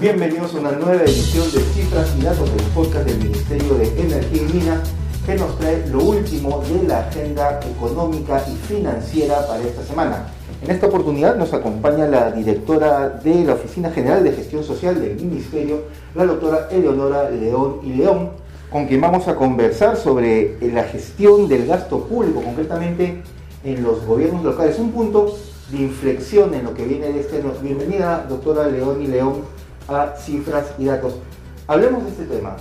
Bienvenidos a una nueva edición de Cifras y Datos del podcast del Ministerio de Energía y Minas que nos trae lo último de la agenda económica y financiera para esta semana. En esta oportunidad nos acompaña la directora de la Oficina General de Gestión Social del Ministerio, la doctora Eleonora León y León, con quien vamos a conversar sobre la gestión del gasto público, concretamente en los gobiernos locales. Un punto de inflexión en lo que viene de este. Bienvenida, doctora León y León a cifras y datos. Hablemos de este tema,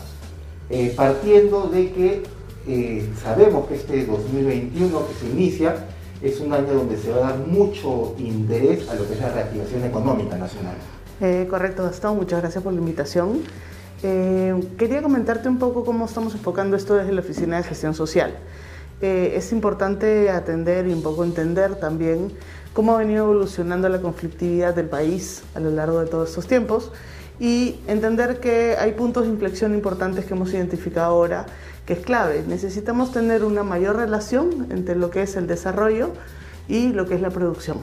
eh, partiendo de que eh, sabemos que este 2021 que se inicia es un año donde se va a dar mucho interés a lo que es la reactivación económica nacional. Eh, correcto, Gastón, muchas gracias por la invitación. quería comentarte un poco cómo estamos enfocando esto desde la Oficina de Gestión Social. es importante atender y un poco entender también cómo ha venido evolucionando la conflictividad del país a lo largo de todos estos tiempos y entender que hay puntos de inflexión importantes que hemos identificado ahora, que es clave. Necesitamos tener una mayor relación entre lo que es el desarrollo y lo que es la producción.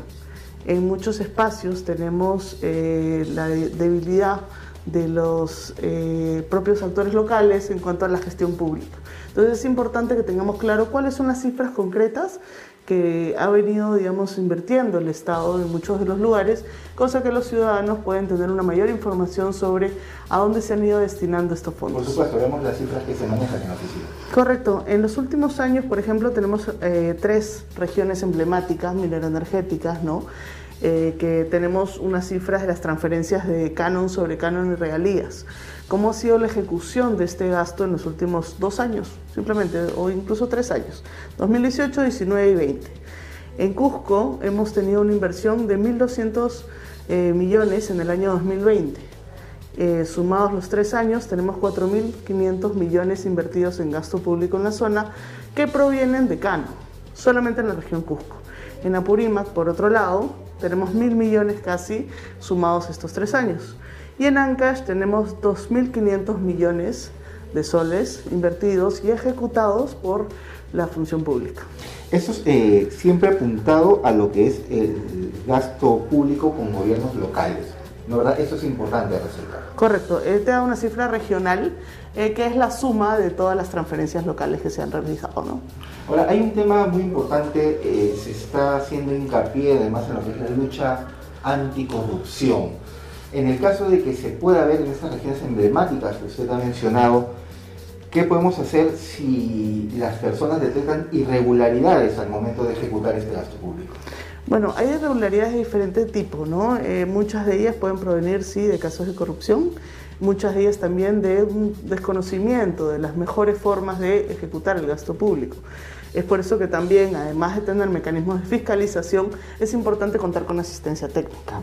En muchos espacios tenemos eh, la debilidad de los eh, propios actores locales en cuanto a la gestión pública. Entonces es importante que tengamos claro cuáles son las cifras concretas que ha venido, digamos, invirtiendo el Estado en muchos de los lugares, cosa que los ciudadanos pueden tener una mayor información sobre a dónde se han ido destinando estos fondos. Por supuesto, vemos las cifras que se manejan en la oficina. Correcto. En los últimos años, por ejemplo, tenemos eh, tres regiones emblemáticas, mineroenergéticas, ¿no? Eh, que tenemos unas cifras de las transferencias de canon sobre canon y regalías. ¿Cómo ha sido la ejecución de este gasto en los últimos dos años, simplemente, o incluso tres años, 2018, 19 y 20? En Cusco hemos tenido una inversión de 1.200 eh, millones en el año 2020. Eh, sumados los tres años, tenemos 4.500 millones invertidos en gasto público en la zona que provienen de Cano, solamente en la región Cusco. En Apurímac, por otro lado, tenemos mil millones casi sumados estos tres años. Y en Ancash tenemos 2.500 millones de soles invertidos y ejecutados por la función pública. Eso es eh, siempre apuntado a lo que es el gasto público con gobiernos locales. ¿No verdad? Eso es importante resaltar. Correcto. Este da una cifra regional eh, que es la suma de todas las transferencias locales que se han realizado. ¿no? Ahora, hay un tema muy importante, eh, se está haciendo hincapié además en lo que es la lucha anticorrupción. En el caso de que se pueda ver en estas regiones emblemáticas que usted ha mencionado, ¿qué podemos hacer si las personas detectan irregularidades al momento de ejecutar este gasto público? Bueno, hay irregularidades de diferente tipo, ¿no? Eh, muchas de ellas pueden provenir, sí, de casos de corrupción, muchas de ellas también de un desconocimiento de las mejores formas de ejecutar el gasto público. Es por eso que también, además de tener mecanismos de fiscalización, es importante contar con asistencia técnica.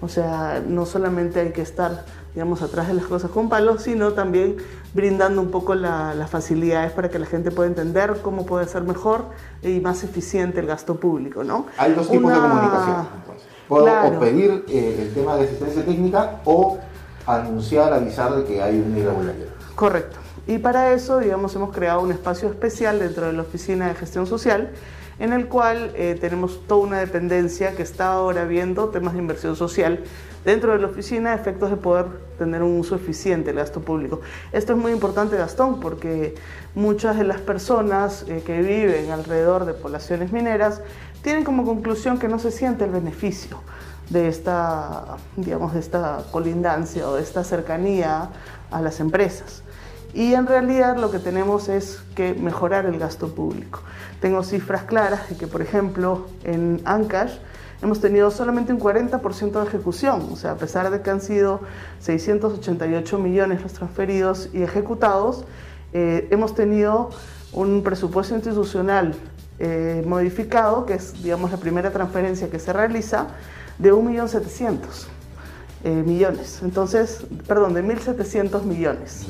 O sea, no solamente hay que estar, digamos, atrás de las cosas con palos, sino también brindando un poco las facilidades para que la gente pueda entender cómo puede ser mejor y más eficiente el gasto público, ¿no? Hay dos tipos de comunicación, Puedo pedir eh, el tema de asistencia técnica o anunciar, avisar de que hay una irregularidad. Correcto. Y para eso, digamos, hemos creado un espacio especial dentro de la Oficina de Gestión Social, en el cual eh, tenemos toda una dependencia que está ahora viendo temas de inversión social dentro de la oficina, efectos de poder tener un uso eficiente del gasto público. Esto es muy importante, Gastón, porque muchas de las personas eh, que viven alrededor de poblaciones mineras tienen como conclusión que no se siente el beneficio de esta, digamos, de esta colindancia o de esta cercanía a las empresas. Y en realidad lo que tenemos es que mejorar el gasto público. Tengo cifras claras de que, por ejemplo, en Ancash hemos tenido solamente un 40% de ejecución, o sea, a pesar de que han sido 688 millones los transferidos y ejecutados, eh, hemos tenido un presupuesto institucional eh, modificado, que es, digamos, la primera transferencia que se realiza, de 1.700.000 eh, millones. Entonces, perdón, de 1.700 millones.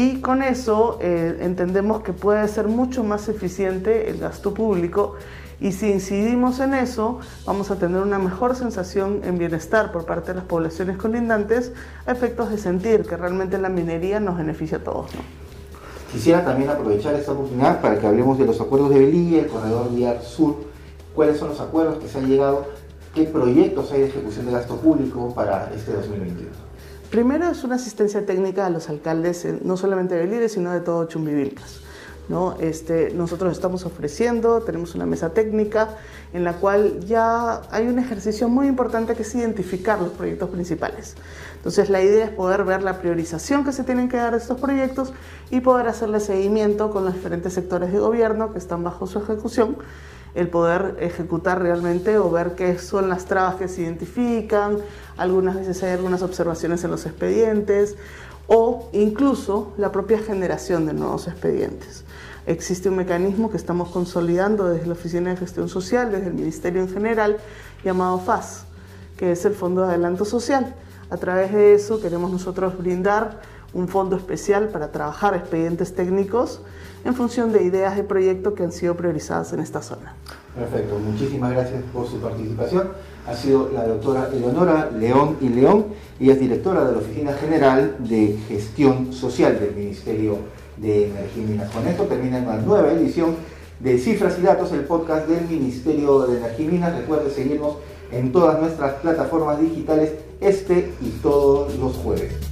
Y con eso eh, entendemos que puede ser mucho más eficiente el gasto público y si incidimos en eso, vamos a tener una mejor sensación en bienestar por parte de las poblaciones colindantes a efectos de sentir que realmente la minería nos beneficia a todos. Quisiera también aprovechar esta oportunidad para que hablemos de los acuerdos de Belilla, el corredor vial sur, cuáles son los acuerdos que se han llegado ¿Qué proyectos hay de ejecución de gasto público para este 2021? Primero es una asistencia técnica a los alcaldes, no solamente de Belire, sino de todo Chumbivilcas. ¿no? Este, nosotros estamos ofreciendo, tenemos una mesa técnica en la cual ya hay un ejercicio muy importante que es identificar los proyectos principales. Entonces la idea es poder ver la priorización que se tienen que dar a estos proyectos y poder hacerle seguimiento con los diferentes sectores de gobierno que están bajo su ejecución el poder ejecutar realmente o ver qué son las trabas que se identifican, algunas veces hay algunas observaciones en los expedientes o incluso la propia generación de nuevos expedientes. Existe un mecanismo que estamos consolidando desde la Oficina de Gestión Social, desde el Ministerio en general, llamado FAS, que es el Fondo de Adelanto Social. A través de eso queremos nosotros brindar un fondo especial para trabajar expedientes técnicos en función de ideas de proyecto que han sido priorizadas en esta zona. Perfecto, muchísimas gracias por su participación. Ha sido la doctora Eleonora León y León, y es directora de la Oficina General de Gestión Social del Ministerio de Energía y Minas. Con esto termina una nueva edición de Cifras y Datos, el podcast del Ministerio de Energía y Minas. Recuerde seguirnos en todas nuestras plataformas digitales este y todos los jueves.